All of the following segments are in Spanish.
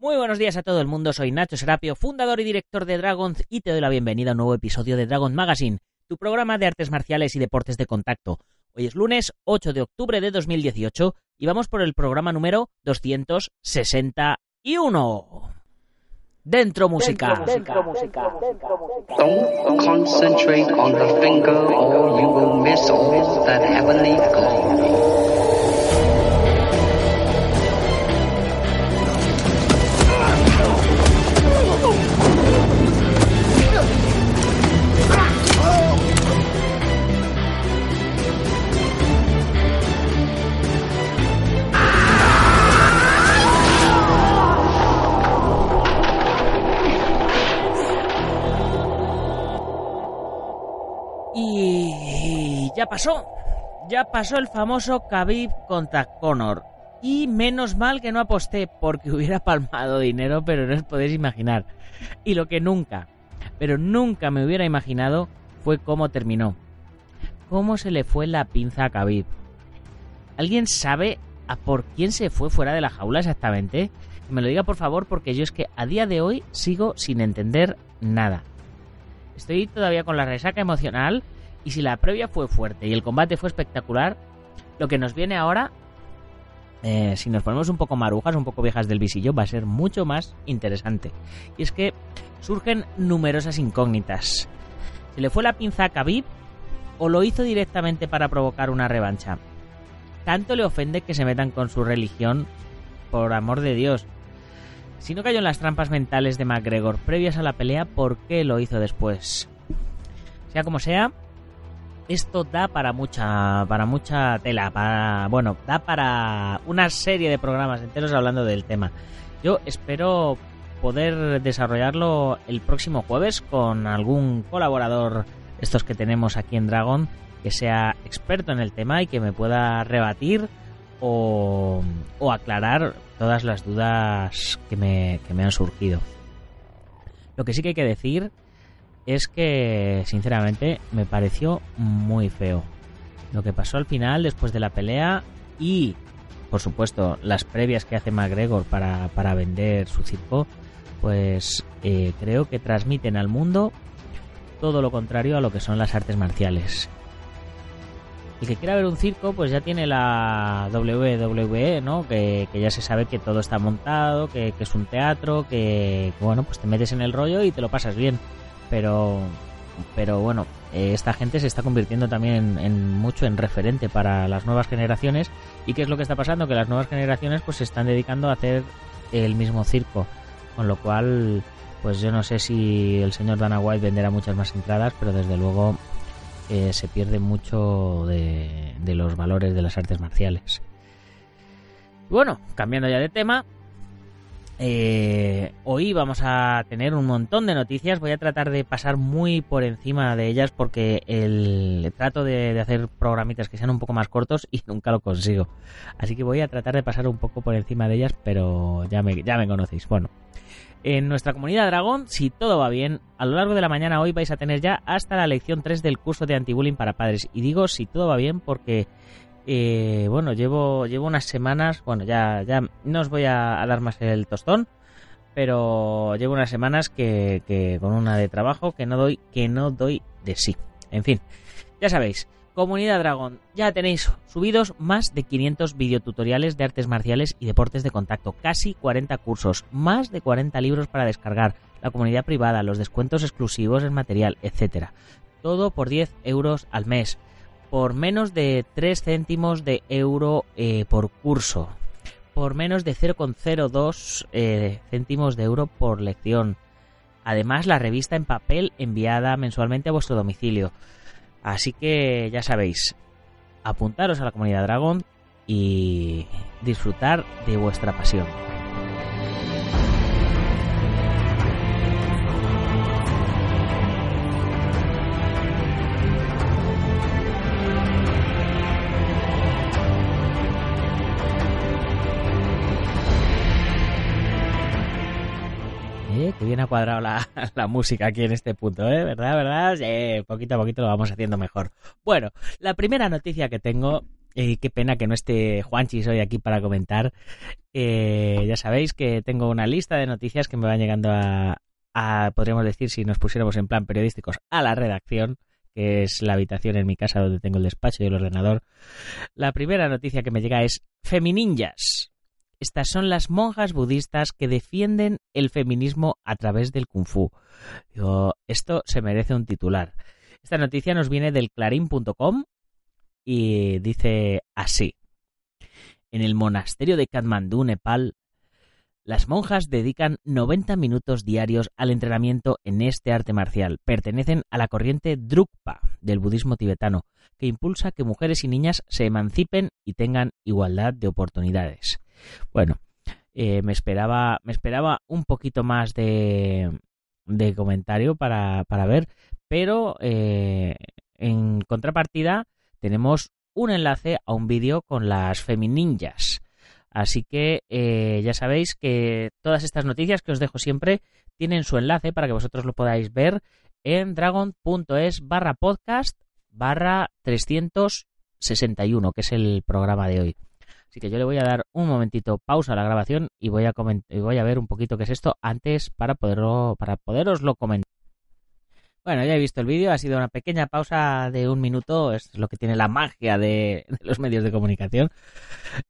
Muy buenos días a todo el mundo, soy Nacho Serapio, fundador y director de Dragons y te doy la bienvenida a un nuevo episodio de Dragon Magazine, tu programa de artes marciales y deportes de contacto. Hoy es lunes 8 de octubre de 2018 y vamos por el programa número 261. Dentro música. Dentro música. Don't concentrate on the finger or you will miss all that heavenly. Pasó. Ya pasó el famoso Khabib contra Conor. Y menos mal que no aposté porque hubiera palmado dinero, pero no os podéis imaginar. Y lo que nunca, pero nunca me hubiera imaginado fue cómo terminó. Cómo se le fue la pinza a Khabib. ¿Alguien sabe a por quién se fue fuera de la jaula exactamente? Que me lo diga por favor porque yo es que a día de hoy sigo sin entender nada. Estoy todavía con la resaca emocional y si la previa fue fuerte y el combate fue espectacular, lo que nos viene ahora, eh, si nos ponemos un poco marujas, un poco viejas del visillo, va a ser mucho más interesante. Y es que surgen numerosas incógnitas. ¿Se le fue la pinza a Khabib o lo hizo directamente para provocar una revancha? Tanto le ofende que se metan con su religión, por amor de Dios. Si no cayó en las trampas mentales de McGregor previas a la pelea, ¿por qué lo hizo después? Sea como sea, esto da para mucha para mucha tela, para bueno, da para una serie de programas enteros hablando del tema. Yo espero poder desarrollarlo el próximo jueves con algún colaborador estos que tenemos aquí en Dragon que sea experto en el tema y que me pueda rebatir o, o aclarar todas las dudas que me, que me han surgido. Lo que sí que hay que decir es que, sinceramente, me pareció muy feo. Lo que pasó al final, después de la pelea y, por supuesto, las previas que hace McGregor para, para vender su circo, pues eh, creo que transmiten al mundo todo lo contrario a lo que son las artes marciales. El que quiera ver un circo, pues ya tiene la WWE, ¿no? Que, ya se sabe que todo está montado, que, es un teatro, que, bueno, pues te metes en el rollo y te lo pasas bien. Pero, pero bueno, eh, esta gente se está convirtiendo también en, mucho en referente para las nuevas generaciones. ¿Y qué es lo que está pasando? Que las nuevas generaciones pues se están dedicando a hacer el mismo circo. Con lo cual, pues yo no sé si el señor Dana White venderá muchas más entradas, pero desde luego eh, se pierde mucho de, los valores de las artes marciales. Bueno, cambiando ya de tema, eh, hoy vamos a tener un montón de noticias. Voy a tratar de pasar muy por encima de ellas porque el trato de, hacer programitas que sean un poco más cortos y nunca lo consigo. Así que voy a tratar de pasar un poco por encima de ellas, pero ya me, ya me conocéis. Bueno, en nuestra comunidad Dragón, si todo va bien, a lo largo de la mañana hoy vais a tener ya hasta la lección 3 del curso de antibullying para padres. Y digo si todo va bien porque, eh, bueno, llevo, llevo unas semanas, bueno, ya, ya no os voy a, dar más el tostón, pero llevo unas semanas que, que con una de trabajo que no doy, que no doy de sí. En fin, ya sabéis, Comunidad Dragón, ya tenéis subidos más de 500 videotutoriales de artes marciales y deportes de contacto, casi 40 cursos, más de 40 libros para descargar, la comunidad privada, los descuentos exclusivos en material, etc. Todo por 10 euros al mes, por menos de 3 céntimos de euro eh, por curso, por menos de 0,02 eh, céntimos de euro por lección. Además, la revista en papel enviada mensualmente a vuestro domicilio. Así que ya sabéis, apuntaros a la comunidad Dragón y disfrutar de vuestra pasión. Bien ha cuadrado la, música aquí en este punto, ¿eh? ¿Verdad? ¿Verdad? Sí, poquito a poquito lo vamos haciendo mejor. Bueno, la primera noticia que tengo, y qué pena que no esté Juanchis hoy aquí para comentar. Eh, ya sabéis que tengo una lista de noticias que me van llegando a, a, podríamos decir, si nos pusiéramos en plan periodísticos, a la redacción que es la habitación en mi casa donde tengo el despacho y el ordenador. La primera noticia que me llega es Femininjas. Estas son las monjas budistas que defienden el feminismo a través del kung fu. Esto se merece un titular. Esta noticia nos viene del clarín.com y dice así. En el monasterio de Katmandú, Nepal, las monjas dedican 90 minutos diarios al entrenamiento en este arte marcial. Pertenecen a la corriente Drukpa del budismo tibetano, que impulsa que mujeres y niñas se emancipen y tengan igualdad de oportunidades. Bueno, eh, me, esperaba, me esperaba un poquito más de, comentario para, para, ver, pero eh, en contrapartida tenemos un enlace a un vídeo con las femininjas Así que eh, ya sabéis que todas estas noticias que os dejo siempre tienen su enlace para que vosotros lo podáis ver en dragon.es barra podcast barra 361, que es el programa de hoy. Así que yo le voy a dar un momentito pausa a la grabación y voy a, voy a ver un poquito qué es esto antes para, poderlo, para poderoslo comentar. Bueno, ya he visto el vídeo, ha sido una pequeña pausa de un minuto, es lo que tiene la magia de, los medios de comunicación.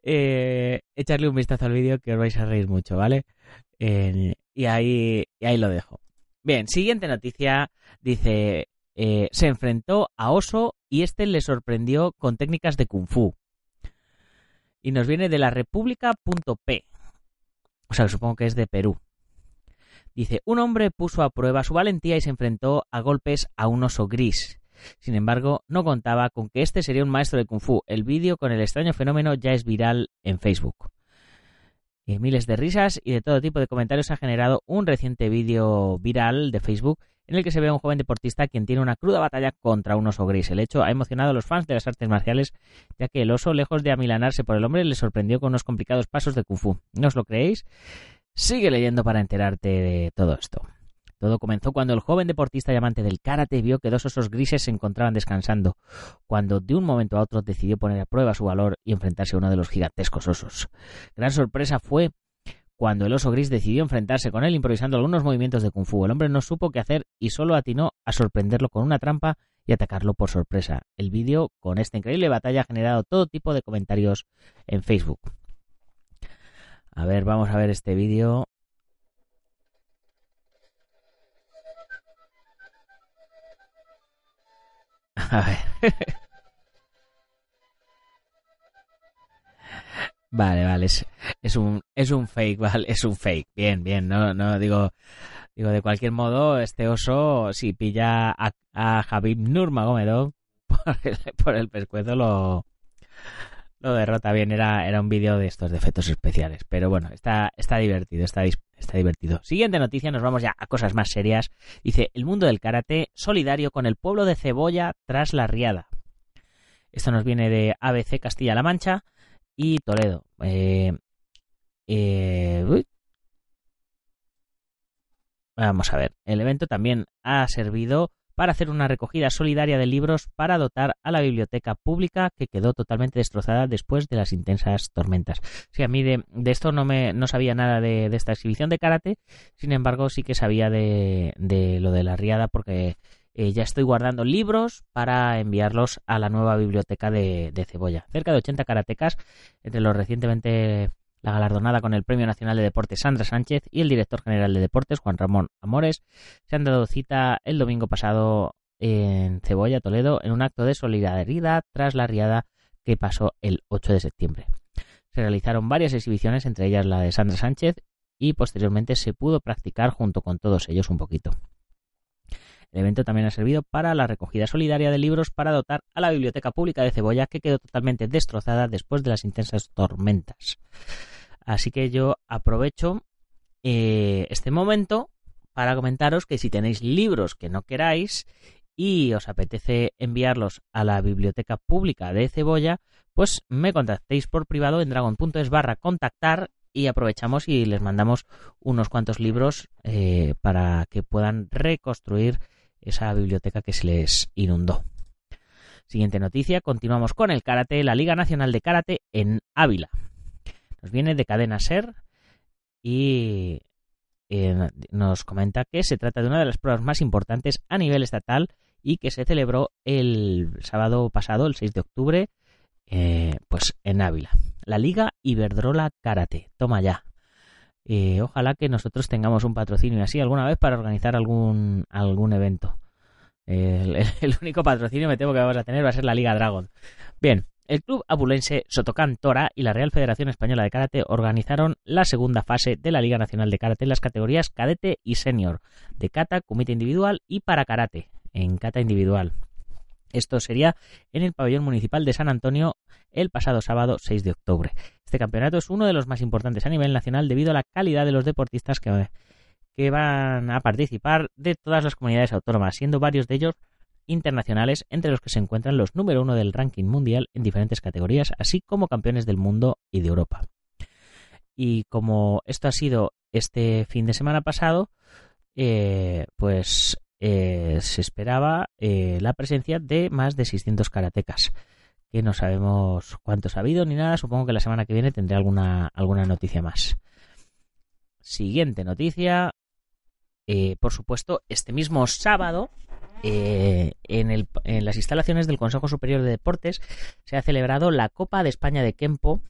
Eh, echarle un vistazo al vídeo que os vais a reír mucho, ¿vale? Y, ahí, y ahí lo dejo. Bien, siguiente noticia, dice, eh, se enfrentó a Oso y este le sorprendió con técnicas de Kung Fu. Y nos viene de la república.p. O sea, supongo que es de Perú. Dice, un hombre puso a prueba su valentía y se enfrentó a golpes a un oso gris. Sin embargo, no contaba con que este sería un maestro de kung fu. El vídeo con el extraño fenómeno ya es viral en Facebook. Y miles de risas y de todo tipo de comentarios ha generado un reciente vídeo viral de Facebook en el que se ve a un joven deportista quien tiene una cruda batalla contra un oso gris. El hecho ha emocionado a los fans de las artes marciales, ya que el oso, lejos de amilanarse por el hombre, le sorprendió con unos complicados pasos de kung fu. ¿No os lo creéis? Sigue leyendo para enterarte de todo esto. Todo comenzó cuando el joven deportista y amante del karate vio que dos osos grises se encontraban descansando, cuando de un momento a otro decidió poner a prueba su valor y enfrentarse a uno de los gigantescos osos. Gran sorpresa fue cuando el oso gris decidió enfrentarse con él improvisando algunos movimientos de kung fu. El hombre no supo qué hacer y solo atinó a sorprenderlo con una trampa y atacarlo por sorpresa. El vídeo con esta increíble batalla ha generado todo tipo de comentarios en Facebook. A ver, vamos a ver este vídeo. A ver. Vale, vale, es, es, un es un fake, vale, es un fake. Bien, bien, no no digo digo de cualquier modo este oso si pilla a, a Javib Nurmagomedov por el, por el pescuezo lo lo derrota bien. Era, era un vídeo de estos de efectos especiales. Pero bueno, está, está divertido, está, está divertido. Siguiente noticia, nos vamos ya a cosas más serias. Dice, el mundo del karate solidario con el pueblo de Cebolla tras la riada. Esto nos viene de ABC Castilla-La Mancha y Toledo. Eh, eh, Vamos a ver, el evento también ha servido para hacer una recogida solidaria de libros para dotar a la biblioteca pública que quedó totalmente destrozada después de las intensas tormentas. Sí, a mí de, esto no, me, no sabía nada de, esta exhibición de karate, sin embargo sí que sabía de, lo de la riada porque eh, ya estoy guardando libros para enviarlos a la nueva biblioteca de, de Cebolla. Cerca de 80 karatecas, entre los recientemente la galardonada con el Premio Nacional de Deportes Sandra Sánchez y el director general de Deportes Juan Ramón Amores se han dado cita el domingo pasado en Cebolla, Toledo, en un acto de solidaridad tras la riada que pasó el 8 de septiembre. Se realizaron varias exhibiciones, entre ellas la de Sandra Sánchez, y posteriormente se pudo practicar junto con todos ellos un poquito. El evento también ha servido para la recogida solidaria de libros para dotar a la Biblioteca Pública de Cebolla, que quedó totalmente destrozada después de las intensas tormentas. Así que yo aprovecho eh, este momento para comentaros que si tenéis libros que no queráis y os apetece enviarlos a la Biblioteca Pública de Cebolla, pues me contactéis por privado en dragon.es barra contactar y aprovechamos y les mandamos unos cuantos libros eh, para que puedan reconstruir esa biblioteca que se les inundó. Siguiente noticia, continuamos con el karate, la Liga Nacional de Karate en Ávila. Nos viene de Cadena Ser y eh, nos comenta que se trata de una de las pruebas más importantes a nivel estatal y que se celebró el sábado pasado, el 6 de octubre, eh, pues en Ávila. La Liga Iberdrola Karate. Toma ya. Eh, ojalá que nosotros tengamos un patrocinio así alguna vez para organizar algún, algún evento. El, único patrocinio me temo que vamos a tener va a ser la Liga Dragon. Bien, el club abulense Sotocan Tora y la Real Federación Española de Karate organizaron la segunda fase de la Liga Nacional de Karate en las categorías cadete y senior, de kata, kumite individual y para karate, en kata individual. Esto sería en el pabellón municipal de San Antonio el pasado sábado 6 de octubre. Este campeonato es uno de los más importantes a nivel nacional debido a la calidad de los deportistas que, van a participar de todas las comunidades autónomas, siendo varios de ellos internacionales, entre los que se encuentran los número uno del ranking mundial en diferentes categorías, así como campeones del mundo y de Europa. Y como esto ha sido este fin de semana pasado, eh, pues eh, se esperaba eh, la presencia de más de 600 karatecas, que no sabemos cuántos ha habido ni nada, supongo que la semana que viene tendré alguna, alguna noticia más. Siguiente noticia, eh, por supuesto, este mismo sábado, en, en, las instalaciones del Consejo Superior de Deportes, se ha celebrado la Copa de España de Kempo,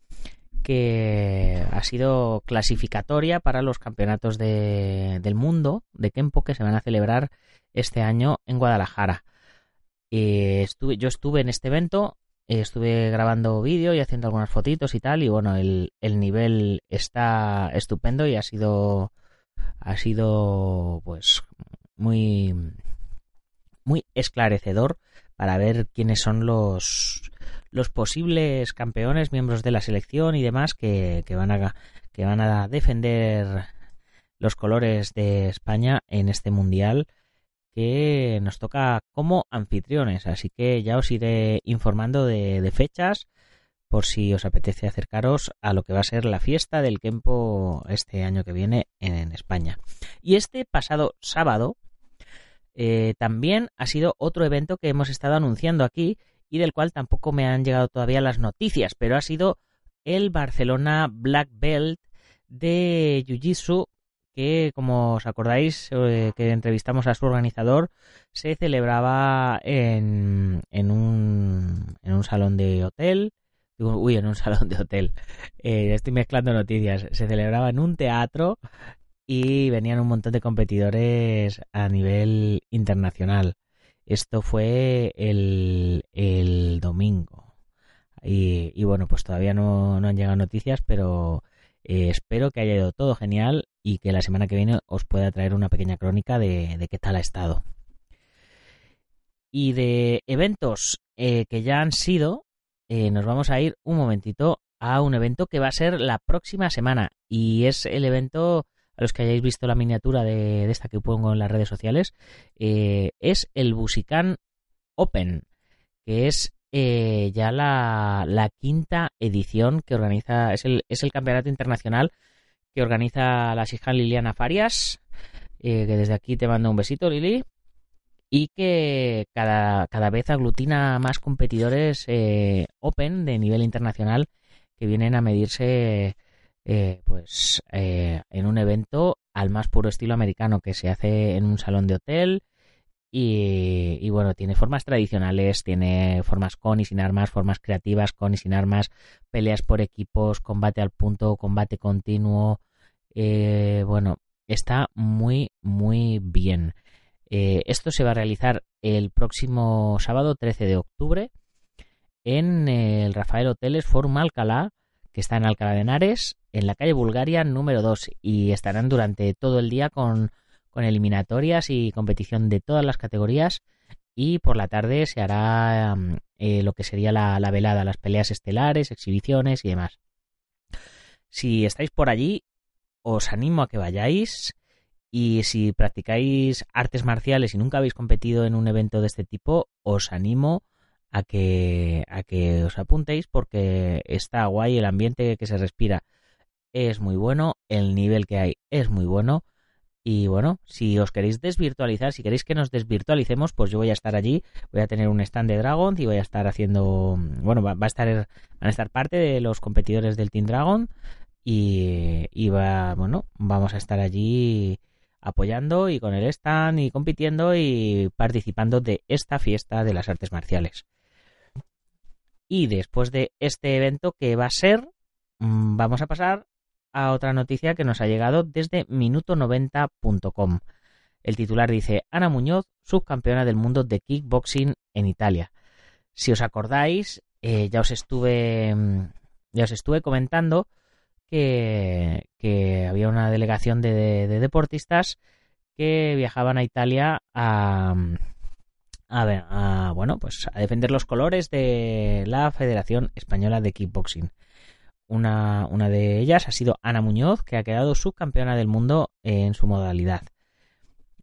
que ha sido clasificatoria para los campeonatos del mundo de Kempo que se van a celebrar este año en Guadalajara. estuve, yo estuve en este evento, estuve grabando vídeo y haciendo algunas fotitos y tal, y bueno, el, el nivel está estupendo y ha sido, ha sido pues muy, muy esclarecedor para ver quiénes son los, los posibles campeones, miembros de la selección y demás que, que, van a, que van a defender los colores de España en este mundial que nos toca como anfitriones. Así que ya os iré informando de, fechas por si os apetece acercaros a lo que va a ser la fiesta del Kempo este año que viene en España. Y este pasado sábado eh, también ha sido otro evento que hemos estado anunciando aquí y del cual tampoco me han llegado todavía las noticias, pero ha sido el Barcelona Black Belt de Jiu-Jitsu que, como os acordáis, eh, que entrevistamos a su organizador, se celebraba en, en, un, en un salón de hotel. Uy, en un salón de hotel. Eh, estoy mezclando noticias. Se celebraba en un teatro y venían un montón de competidores a nivel internacional. Esto fue el, el domingo. Y, y, bueno, pues todavía no, no han llegado noticias, pero eh, espero que haya ido todo genial y que la semana que viene os pueda traer una pequeña crónica de, qué tal ha estado. Y de eventos eh, que ya han sido, eh, nos vamos a ir un momentito a un evento que va a ser la próxima semana. Y es el evento, a los que hayáis visto la miniatura de, esta que pongo en las redes sociales, es el Busican Open, que es eh, ya la, quinta edición que organiza, es el, es el campeonato internacional que organiza la Sijan Liliana Farias, eh, que desde aquí te mando un besito, Lili, y que cada, cada vez aglutina más competidores eh, Open de nivel internacional que vienen a medirse pues en un evento al más puro estilo americano que se hace en un salón de hotel y, bueno, tiene formas tradicionales, tiene formas con y sin armas, formas creativas con y sin armas, peleas por equipos, combate al punto, combate continuo. Eh, bueno, está muy, muy bien. Eh, esto se va a realizar el próximo sábado 13 de octubre en el Rafael Hoteles Forum Alcalá, que está en Alcalá de Henares, en la calle Bulgaria número 2, y estarán durante todo el día con eliminatorias y competición de todas las categorías y por la tarde se hará eh, lo que sería la, velada, las peleas estelares, exhibiciones y demás. Si estáis por allí, os animo a que vayáis y si practicáis artes marciales y nunca habéis competido en un evento de este tipo, os animo a que, a que os apuntéis porque está guay el ambiente que se respira. es muy bueno, el nivel que hay es muy bueno. Y bueno, si os queréis desvirtualizar, si queréis que nos desvirtualicemos, pues yo voy a estar allí, voy a tener un stand de Dragon y voy a estar haciendo, bueno, va, a estar, van a estar parte de los competidores del Team Dragon y, y va, bueno, vamos a estar allí apoyando y con el stand y compitiendo y participando de esta fiesta de las artes marciales. Y después de este evento que va a ser, mm, vamos a pasar a otra noticia que nos ha llegado desde minuto90.com. El titular dice Ana Muñoz, subcampeona del mundo de kickboxing en Italia. Si os acordáis, eh, ya os estuve mm, ya os estuve comentando que, había una delegación de, deportistas que viajaban a Italia a, a, a, bueno, pues a defender los colores de la Federación Española de Kickboxing. Una, una de ellas ha sido Ana Muñoz, que ha quedado subcampeona del mundo en su modalidad.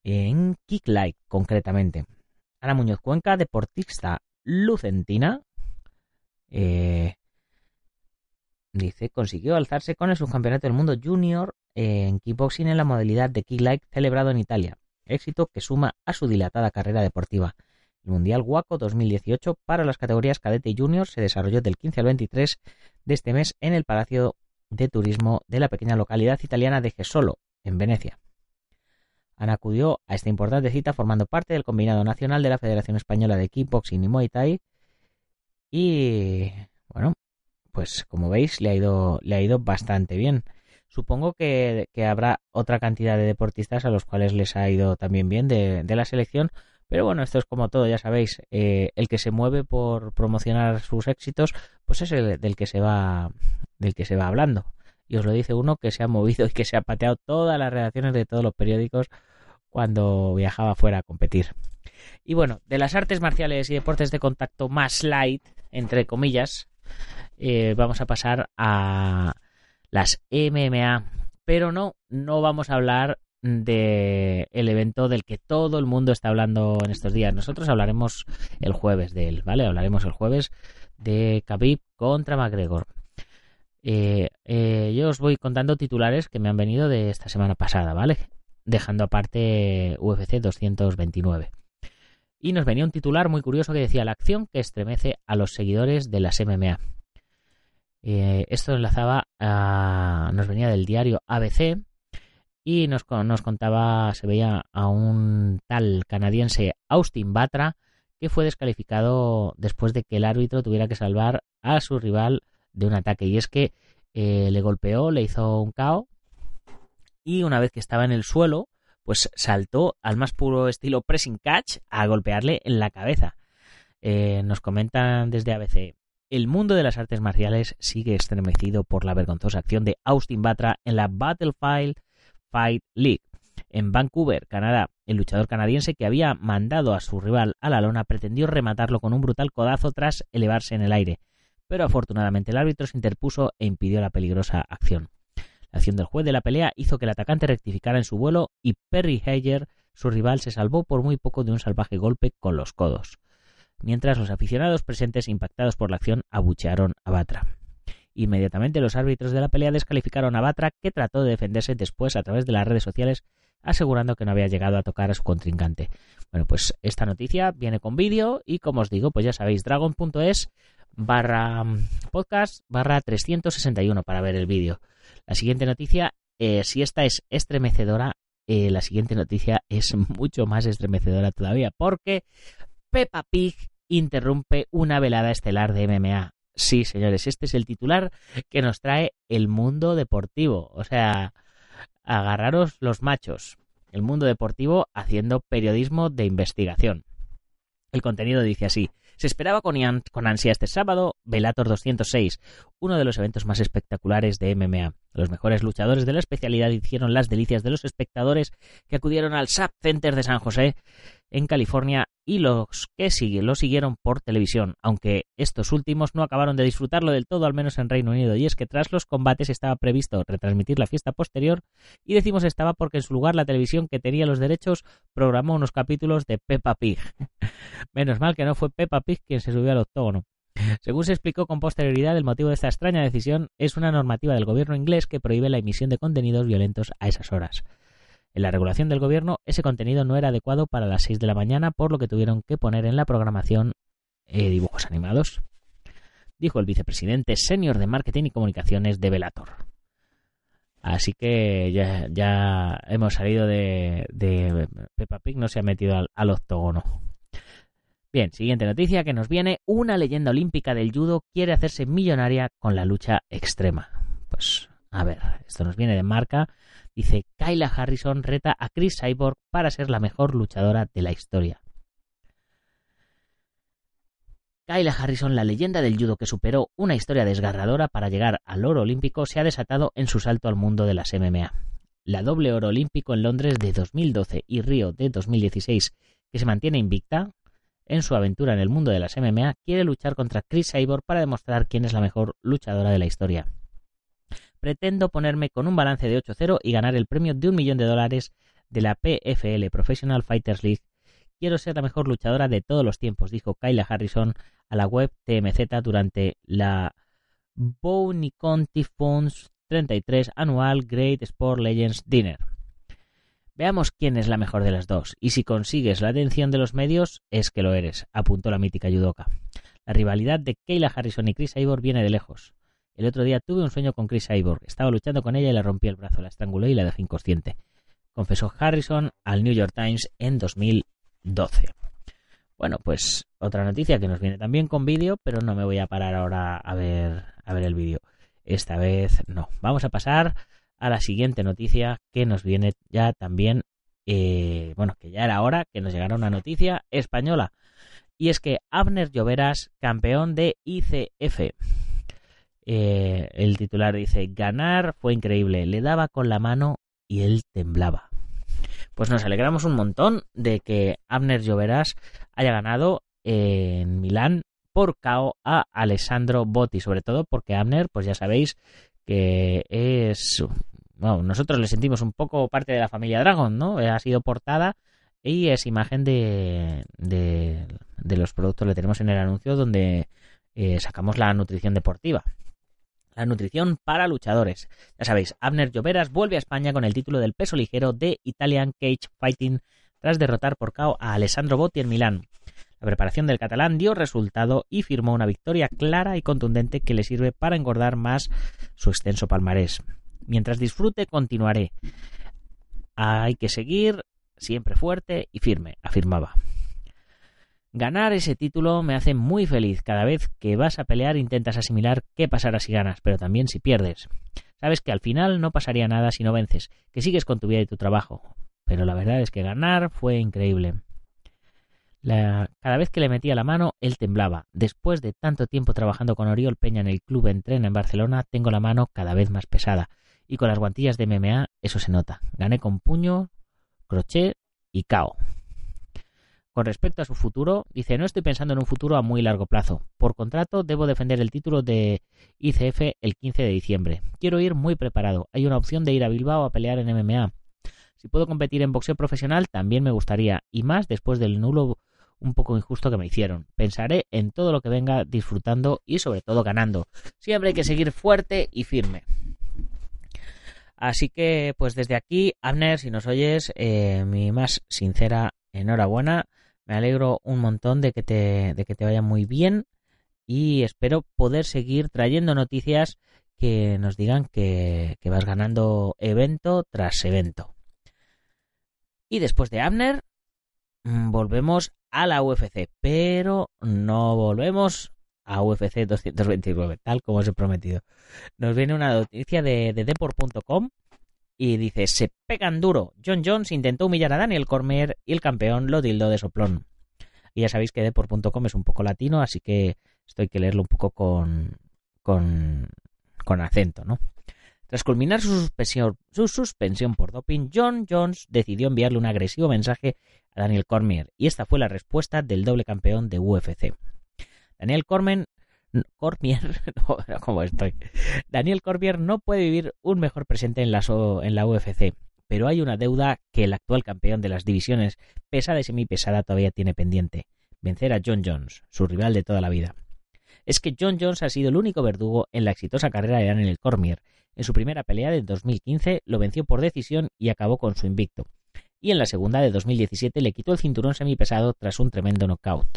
En Kicklight, concretamente. Ana Muñoz Cuenca, deportista lucentina, eh, dice, consiguió alzarse con el subcampeonato del mundo junior en kickboxing en la modalidad de kicklight celebrado en Italia, éxito que suma a su dilatada carrera deportiva. El Mundial Waco 2018 para las categorías cadete y junior se desarrolló del 15 al 23 de este mes en el Palacio de Turismo de la pequeña localidad italiana de Gesolo, en Venecia. Ana acudió a esta importante cita formando parte del combinado nacional de la Federación Española de Kickboxing y Muay Thai y bueno, pues como veis le ha ido, le ha ido bastante bien. Supongo que, habrá otra cantidad de deportistas a los cuales les ha ido también bien de, la selección, pero bueno, esto es como todo, ya sabéis, eh, el que se mueve por promocionar sus éxitos, pues es el del que se va, del que se va hablando. Y os lo dice uno que se ha movido y que se ha pateado todas las redacciones de todos los periódicos cuando viajaba fuera a competir. Y bueno, de las artes marciales y deportes de contacto más light, entre comillas, eh, vamos a pasar a las MMA. Pero no, no vamos a hablar de el evento del que todo el mundo está hablando en estos días. Nosotros hablaremos el jueves de él, ¿vale? Hablaremos el jueves de Khabib contra McGregor. Eh, eh, yo os voy contando titulares que me han venido de esta semana pasada, ¿vale? Dejando aparte UFC 229. Y nos venía un titular muy curioso que decía la acción que estremece a los seguidores de las MMA. Eh, esto enlazaba a, nos venía del diario ABC y nos, nos contaba, se veía a un tal canadiense Austin Batra que fue descalificado después de que el árbitro tuviera que salvar a su rival de un ataque. Y es que eh, le golpeó, le hizo un KO y una vez que estaba en el suelo, pues saltó al más puro estilo pressing catch a golpearle en la cabeza. Eh, nos comentan desde ABC. El mundo de las artes marciales sigue estremecido por la vergonzosa acción de Austin Batra en la Battlefield Fight League. En Vancouver, Canadá, el luchador canadiense que había mandado a su rival a la lona pretendió rematarlo con un brutal codazo tras elevarse en el aire, pero afortunadamente el árbitro se interpuso e impidió la peligrosa acción. Acción del juez de la pelea hizo que el atacante rectificara en su vuelo y Perry Hager, su rival, se salvó por muy poco de un salvaje golpe con los codos mientras los aficionados presentes impactados por la acción abuchearon a Batra. Inmediatamente los árbitros de la pelea descalificaron a Batra, que trató de defenderse después a través de las redes sociales, asegurando que no había llegado a tocar a su contrincante. Bueno, pues esta noticia viene con vídeo y como os digo, pues ya sabéis, dragon.es barra mm, podcast barra 361 para ver el vídeo. La siguiente noticia, eh, si esta es estremecedora, eh, la siguiente noticia es mucho más estremecedora todavía, porque Peppa Pig interrumpe una velada estelar de MMA. Sí, señores, este es el titular que nos trae el mundo deportivo. O sea, agarraros los machos. El mundo deportivo haciendo periodismo de investigación. El contenido dice así. Se esperaba con, ansia este sábado Velator 206, uno de los eventos más espectaculares de MMA. Los mejores luchadores de la especialidad hicieron las delicias de los espectadores que acudieron al SAP Center de San José en California y los que lo siguieron por televisión, aunque estos últimos no acabaron de disfrutarlo del todo, al menos en Reino Unido, y es que tras los combates estaba previsto retransmitir la fiesta posterior, y decimos estaba porque en su lugar la televisión que tenía los derechos programó unos capítulos de Peppa Pig. Menos mal que no fue Peppa Pig quien se subió al octógono. Según se explicó con posterioridad, el motivo de esta extraña decisión es una normativa del gobierno inglés que prohíbe la emisión de contenidos violentos a esas horas. En la regulación del gobierno, ese contenido no era adecuado para las 6 de la mañana, por lo que tuvieron que poner en la programación eh, dibujos animados, dijo el vicepresidente senior de marketing y comunicaciones de Velator. Así que ya, hemos salido de, Peppa Pig, no se ha metido al, al octógono. Bien, siguiente noticia que nos viene. Una leyenda olímpica del judo quiere hacerse millonaria con la lucha extrema. Pues, a ver, esto nos viene de marca. Dice, Kyla Harrison reta a Chris Cyborg para ser la mejor luchadora de la historia. Kyla Harrison, la leyenda del judo que superó una historia desgarradora para llegar al oro olímpico, se ha desatado en su salto al mundo de las MMA. La doble oro olímpico en Londres de 2012 y Río de 2016, que se mantiene invicta, en su aventura en el mundo de las MMA, quiere luchar contra Chris Cyborg para demostrar quién es la mejor luchadora de la historia. Pretendo ponerme con un balance de 8-0 y ganar el premio de un millón de dólares de la PFL Professional Fighters League. Quiero ser la mejor luchadora de todos los tiempos, dijo Kyla Harrison a la web TMZ durante la Bounty County Funds 33 Annual Great Sport Legends Dinner. Veamos quién es la mejor de las dos, y si consigues la atención de los medios, es que lo eres, apuntó la mítica judoka. La rivalidad de Kayla Harrison y Chris Cyborg viene de lejos. El otro día tuve un sueño con Chris Cyborg. Estaba luchando con ella y le rompí el brazo, la estrangulé y la dejé inconsciente. Confesó Harrison al New York Times en 2012. Bueno, pues otra noticia que nos viene también con vídeo, pero no me voy a parar ahora a ver, a ver el vídeo. Esta vez no. Vamos a pasar a la siguiente noticia que nos viene ya también, eh, bueno, que ya era hora que nos llegara una noticia española. Y es que Abner Lloveras, campeón de ICF. Eh, el titular dice, ganar fue increíble, le daba con la mano y él temblaba. Pues nos alegramos un montón de que Abner Lloveras haya ganado en Milán por KO a Alessandro Botti, sobre todo porque Abner, pues ya sabéis que es... Bueno, nosotros le sentimos un poco parte de la familia Dragon, ¿no? Ha sido portada y es imagen de, de, los productos, le tenemos en el anuncio donde eh, sacamos la nutrición deportiva. La nutrición para luchadores. Ya sabéis, Abner Lloveras vuelve a España con el título del peso ligero de Italian Cage Fighting tras derrotar por KO a Alessandro Botti en Milán. La preparación del catalán dio resultado y firmó una victoria clara y contundente que le sirve para engordar más su extenso palmarés. Mientras disfrute, continuaré. Hay que seguir siempre fuerte y firme, afirmaba. Ganar ese título me hace muy feliz. Cada vez que vas a pelear intentas asimilar qué pasará si ganas, pero también si pierdes. Sabes que al final no pasaría nada si no vences, que sigues con tu vida y tu trabajo. Pero la verdad es que ganar fue increíble cada vez que le metía la mano, él temblaba. Después de tanto tiempo trabajando con Oriol Peña en el club Entrena en Barcelona, tengo la mano cada vez más pesada. Y con las guantillas de MMA eso se nota. Gané con puño, crochet y cao. Con respecto a su futuro, dice, no estoy pensando en un futuro a muy largo plazo. Por contrato, debo defender el título de ICF el 15 de diciembre. Quiero ir muy preparado. Hay una opción de ir a Bilbao a pelear en MMA. Si puedo competir en boxeo profesional, también me gustaría. Y más después del nulo un poco injusto que me hicieron. Pensaré en todo lo que venga disfrutando y sobre todo ganando. Siempre hay que seguir fuerte y firme. Así que, pues desde aquí, Abner, si nos oyes, eh, mi más sincera enhorabuena. Me alegro un montón de que te, de que te vaya muy bien y espero poder seguir trayendo noticias que nos digan que, que vas ganando evento tras evento. Y después de Abner, mm, volvemos a la UFC, pero no volvemos a UFC 229, tal como os he prometido. Nos viene una noticia de, de Deport.com y dice, se pegan duro. John Jones intentó humillar a Daniel Cormier y el campeón lo dildó de soplón. Y ya sabéis que Deport.com es un poco latino, así que esto hay que leerlo un poco con, con, con acento, ¿no? Tras culminar su suspensión, su suspensión por doping, John Jones decidió enviarle un agresivo mensaje a Daniel Cormier, y esta fue la respuesta del doble campeón de UFC. Daniel Cormier, Cormier no, estoy? Daniel Cormier no puede vivir un mejor presente en la, en la UFC, pero hay una deuda que el actual campeón de las divisiones pesada y semipesada todavía tiene pendiente, vencer a John Jones, su rival de toda la vida. es que John Jones ha sido el único verdugo en la exitosa carrera de Daniel Cormier. En su primera pelea de 2015 lo venció por decisión y acabó con su invicto. Y en la segunda de 2017 le quitó el cinturón semipesado tras un tremendo knockout.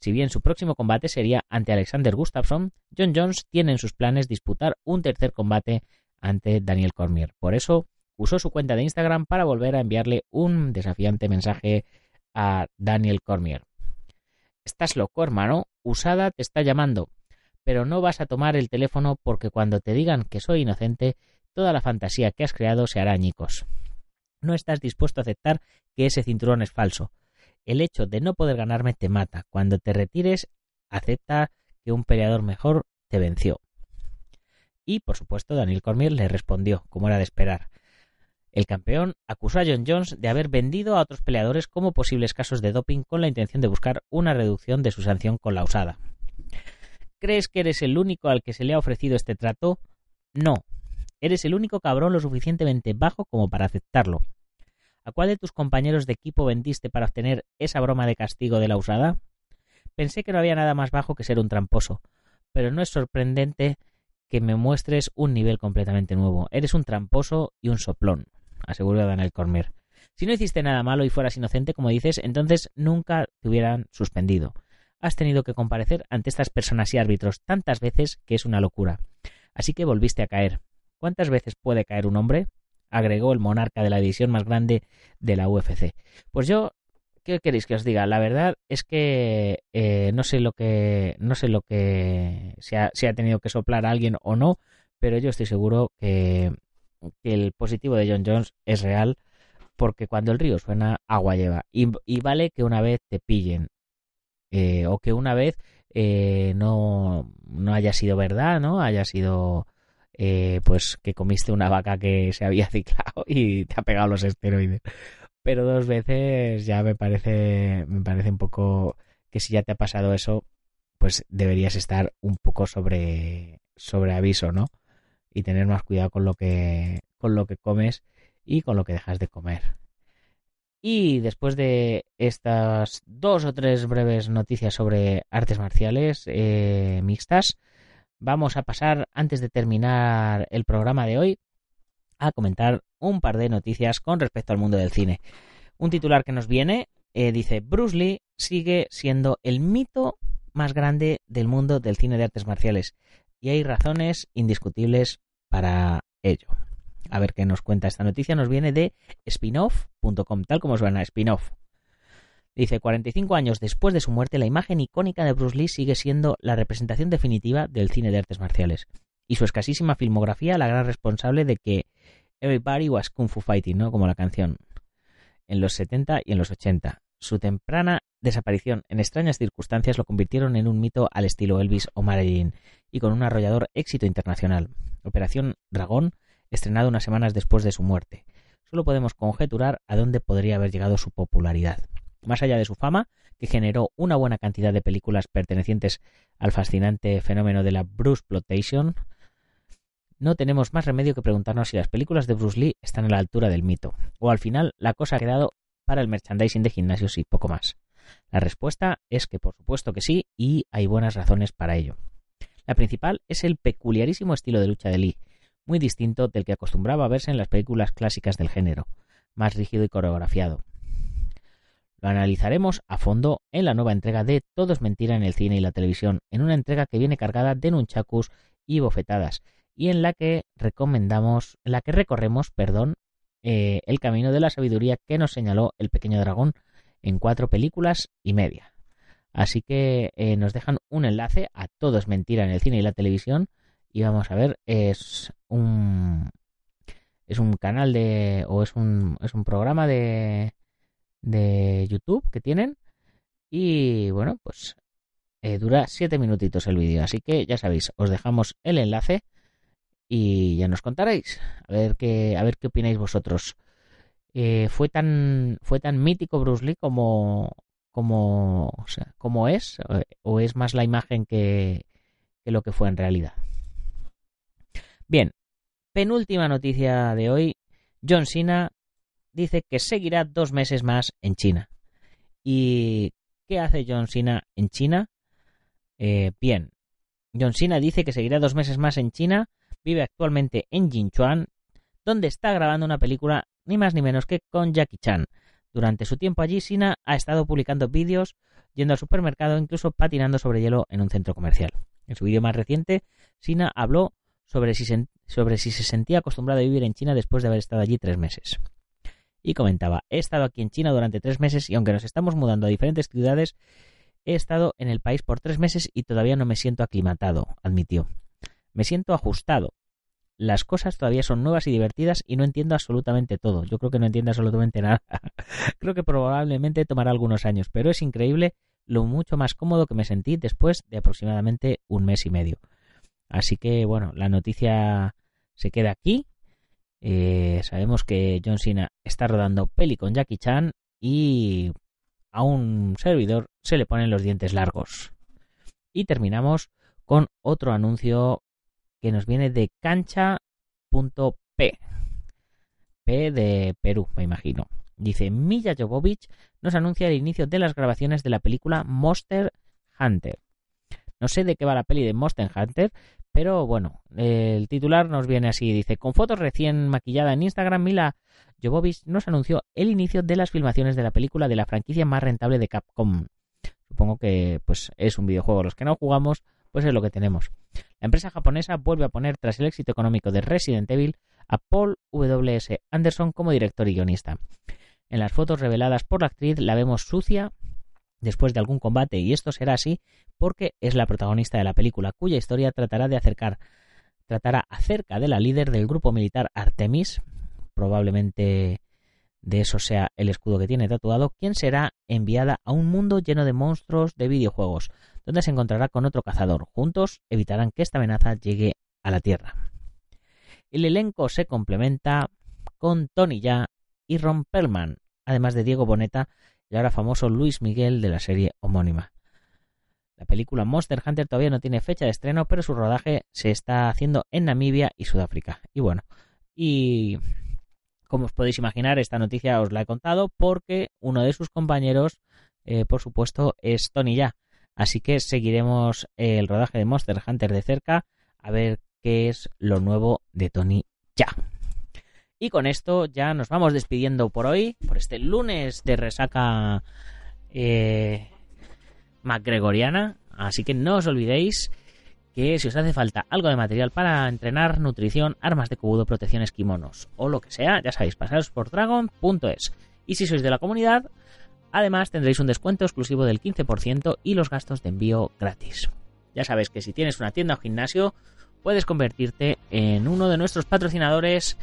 Si bien su próximo combate sería ante Alexander Gustafsson, John Jones tiene en sus planes disputar un tercer combate ante Daniel Cormier. Por eso usó su cuenta de Instagram para volver a enviarle un desafiante mensaje a Daniel Cormier. Estás loco, hermano. Usada te está llamando. Pero no vas a tomar el teléfono porque cuando te digan que soy inocente, toda la fantasía que has creado se hará añicos. No estás dispuesto a aceptar que ese cinturón es falso. El hecho de no poder ganarme te mata. Cuando te retires, acepta que un peleador mejor te venció. Y, por supuesto, Daniel Cormier le respondió, como era de esperar. El campeón acusó a John Jones de haber vendido a otros peleadores como posibles casos de doping con la intención de buscar una reducción de su sanción con la usada. ¿Crees que eres el único al que se le ha ofrecido este trato? No. Eres el único cabrón lo suficientemente bajo como para aceptarlo. ¿A cuál de tus compañeros de equipo vendiste para obtener esa broma de castigo de la usada? Pensé que no había nada más bajo que ser un tramposo, pero no es sorprendente que me muestres un nivel completamente nuevo. Eres un tramposo y un soplón aseguró Daniel Cormier. Si no hiciste nada malo y fueras inocente, como dices, entonces nunca te hubieran suspendido. Has tenido que comparecer ante estas personas y árbitros tantas veces que es una locura. Así que volviste a caer. ¿Cuántas veces puede caer un hombre? Agregó el monarca de la división más grande de la UFC. Pues yo, ¿qué queréis que os diga? La verdad es que eh, no sé lo que no sé lo que se ha, ha tenido que soplar a alguien o no, pero yo estoy seguro que que el positivo de John Jones es real porque cuando el río suena, agua lleva. Y, vale que una vez te pillen eh, o que una vez eh, no, no haya sido verdad, ¿no? Haya sido eh, pues que comiste una vaca que se había ciclado y te ha pegado los esteroides. Pero dos veces ya me parece, me parece un poco que si ya te ha pasado eso, pues deberías estar un poco sobre, sobre aviso, ¿no? y tener más cuidado con lo que con lo que comes y con lo que dejas de comer. Y después de estas dos o tres breves noticias sobre artes marciales eh, mixtas, vamos a pasar, antes de terminar el programa de hoy, a comentar un par de noticias con respecto al mundo del cine. Un titular que nos viene eh, dice, Bruce Lee sigue siendo el mito más grande del mundo del cine de artes marciales y hay razones indiscutibles para ello. A ver qué nos cuenta esta noticia. Nos viene de spinoff.com, tal como suena, spinoff. Dice, 45 años después de su muerte, la imagen icónica de Bruce Lee sigue siendo la representación definitiva del cine de artes marciales. Y su escasísima filmografía la gran responsable de que Everybody was Kung Fu Fighting, ¿no? Como la canción. En los 70 y en los 80. Su temprana desaparición en extrañas circunstancias lo convirtieron en un mito al estilo Elvis o Marilyn y con un arrollador éxito internacional. Operación Dragón, estrenado unas semanas después de su muerte. Solo podemos conjeturar a dónde podría haber llegado su popularidad. Más allá de su fama, que generó una buena cantidad de películas pertenecientes al fascinante fenómeno de la Bruce Plotation, no tenemos más remedio que preguntarnos si las películas de Bruce Lee están a la altura del mito, o al final la cosa ha quedado para el merchandising de gimnasios y poco más. La respuesta es que por supuesto que sí y hay buenas razones para ello. La principal es el peculiarísimo estilo de lucha de Lee, muy distinto del que acostumbraba a verse en las películas clásicas del género, más rígido y coreografiado. Lo analizaremos a fondo en la nueva entrega de Todo es mentira en el cine y la televisión, en una entrega que viene cargada de nunchakus y bofetadas, y en la que recomendamos, en la que recorremos, perdón, eh, el camino de la sabiduría que nos señaló el pequeño dragón en cuatro películas y media. Así que eh, nos dejan un enlace a Todo es mentira en el cine y la televisión y vamos a ver, es un es un canal de o es un es un programa de de YouTube que tienen. Y bueno, pues eh, dura siete minutitos el vídeo, así que ya sabéis, os dejamos el enlace y ya nos contaréis. A ver qué a ver qué opináis vosotros. Eh, fue tan fue tan mítico Bruce Lee como como como es o es más la imagen que, que lo que fue en realidad bien penúltima noticia de hoy. John Cena dice que seguirá dos meses más en China y qué hace John Cena en China eh, bien John Cena dice que seguirá dos meses más en China, vive actualmente en Jinchuan, donde está grabando una película ni más ni menos que con Jackie Chan. Durante su tiempo allí, Sina ha estado publicando vídeos, yendo al supermercado, incluso patinando sobre hielo en un centro comercial. En su vídeo más reciente, Sina habló sobre si, sobre si se sentía acostumbrado a vivir en China después de haber estado allí tres meses. Y comentaba, he estado aquí en China durante tres meses y aunque nos estamos mudando a diferentes ciudades, he estado en el país por tres meses y todavía no me siento aclimatado, admitió. Me siento ajustado, las cosas todavía son nuevas y divertidas y no entiendo absolutamente todo. Yo creo que no entiendo absolutamente nada. creo que probablemente tomará algunos años, pero es increíble lo mucho más cómodo que me sentí después de aproximadamente un mes y medio. Así que bueno, la noticia se queda aquí. Eh, sabemos que John Cena está rodando peli con Jackie Chan y a un servidor se le ponen los dientes largos. Y terminamos con otro anuncio que nos viene de cancha.p. P de Perú, me imagino. Dice, Milla Jovovich nos anuncia el inicio de las grabaciones de la película Monster Hunter. No sé de qué va la peli de Monster Hunter, pero bueno, el titular nos viene así. Dice, con fotos recién maquillada en Instagram, Mila Jovovich nos anunció el inicio de las filmaciones de la película de la franquicia más rentable de Capcom. Supongo que pues es un videojuego. Los que no jugamos, pues es lo que tenemos. La empresa japonesa vuelve a poner, tras el éxito económico de Resident Evil, a Paul W.S. Anderson como director y guionista. En las fotos reveladas por la actriz la vemos sucia después de algún combate y esto será así porque es la protagonista de la película cuya historia tratará de acercar tratará acerca de la líder del grupo militar Artemis, probablemente de eso sea el escudo que tiene tatuado, quien será enviada a un mundo lleno de monstruos de videojuegos, donde se encontrará con otro cazador. Juntos evitarán que esta amenaza llegue a la Tierra. El elenco se complementa con Tony Ya y Ron Perlman, además de Diego Boneta y ahora famoso Luis Miguel de la serie homónima. La película Monster Hunter todavía no tiene fecha de estreno, pero su rodaje se está haciendo en Namibia y Sudáfrica. Y bueno, y como os podéis imaginar, esta noticia os la he contado porque uno de sus compañeros, eh, por supuesto, es Tony Ya, Así que seguiremos el rodaje de Monster Hunter de cerca a ver qué es lo nuevo de Tony ya. Y con esto ya nos vamos despidiendo por hoy, por este lunes de resaca eh, MacGregoriana. Así que no os olvidéis que si os hace falta algo de material para entrenar, nutrición, armas de cubudo, protecciones, kimonos o lo que sea, ya sabéis, pasaros por dragon.es. Y si sois de la comunidad, Además, tendréis un descuento exclusivo del 15% y los gastos de envío gratis. Ya sabes que si tienes una tienda o gimnasio, puedes convertirte en uno de nuestros patrocinadores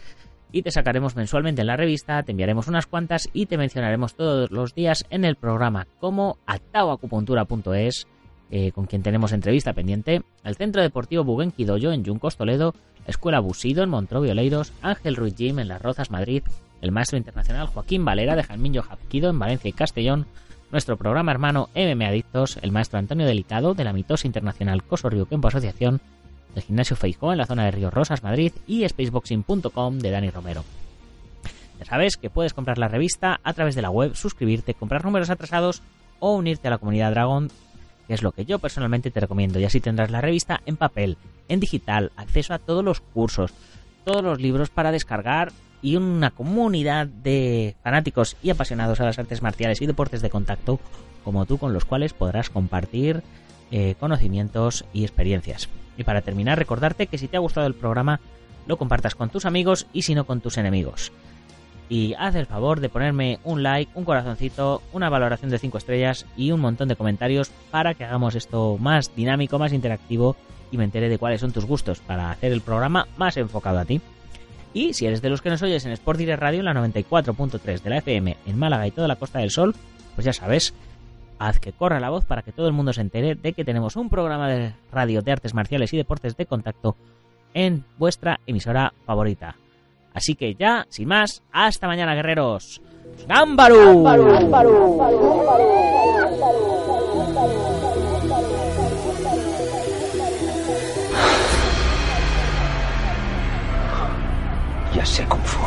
y te sacaremos mensualmente en la revista, te enviaremos unas cuantas y te mencionaremos todos los días en el programa como ataoacupuntura.es, eh, con quien tenemos entrevista pendiente, el Centro Deportivo Buguenqui en Juncos Toledo, Escuela Busido en Montrovio Leiros, Ángel Ruiz Gym en Las Rozas Madrid, el maestro internacional Joaquín Valera de Jalmiño Japquido en Valencia y Castellón, nuestro programa hermano MM Adictos, el maestro Antonio Delicado de la mitosa internacional Coso Río Asociación, el gimnasio Feijó en la zona de Río Rosas, Madrid y spaceboxing.com de Dani Romero. Ya sabes que puedes comprar la revista a través de la web, suscribirte, comprar números atrasados o unirte a la comunidad Dragon, que es lo que yo personalmente te recomiendo. Y así tendrás la revista en papel, en digital, acceso a todos los cursos, todos los libros para descargar y una comunidad de fanáticos y apasionados a las artes marciales y deportes de contacto como tú con los cuales podrás compartir eh, conocimientos y experiencias. Y para terminar, recordarte que si te ha gustado el programa, lo compartas con tus amigos y si no con tus enemigos. Y haz el favor de ponerme un like, un corazoncito, una valoración de 5 estrellas y un montón de comentarios para que hagamos esto más dinámico, más interactivo y me entere de cuáles son tus gustos para hacer el programa más enfocado a ti. Y si eres de los que nos oyes en Sport Direct Radio, la 94.3 de la FM en Málaga y toda la Costa del Sol, pues ya sabes, haz que corra la voz para que todo el mundo se entere de que tenemos un programa de radio de artes marciales y deportes de contacto en vuestra emisora favorita. Así que ya, sin más, hasta mañana, guerreros. ¡Gámbaru! Ya sé cómo fue.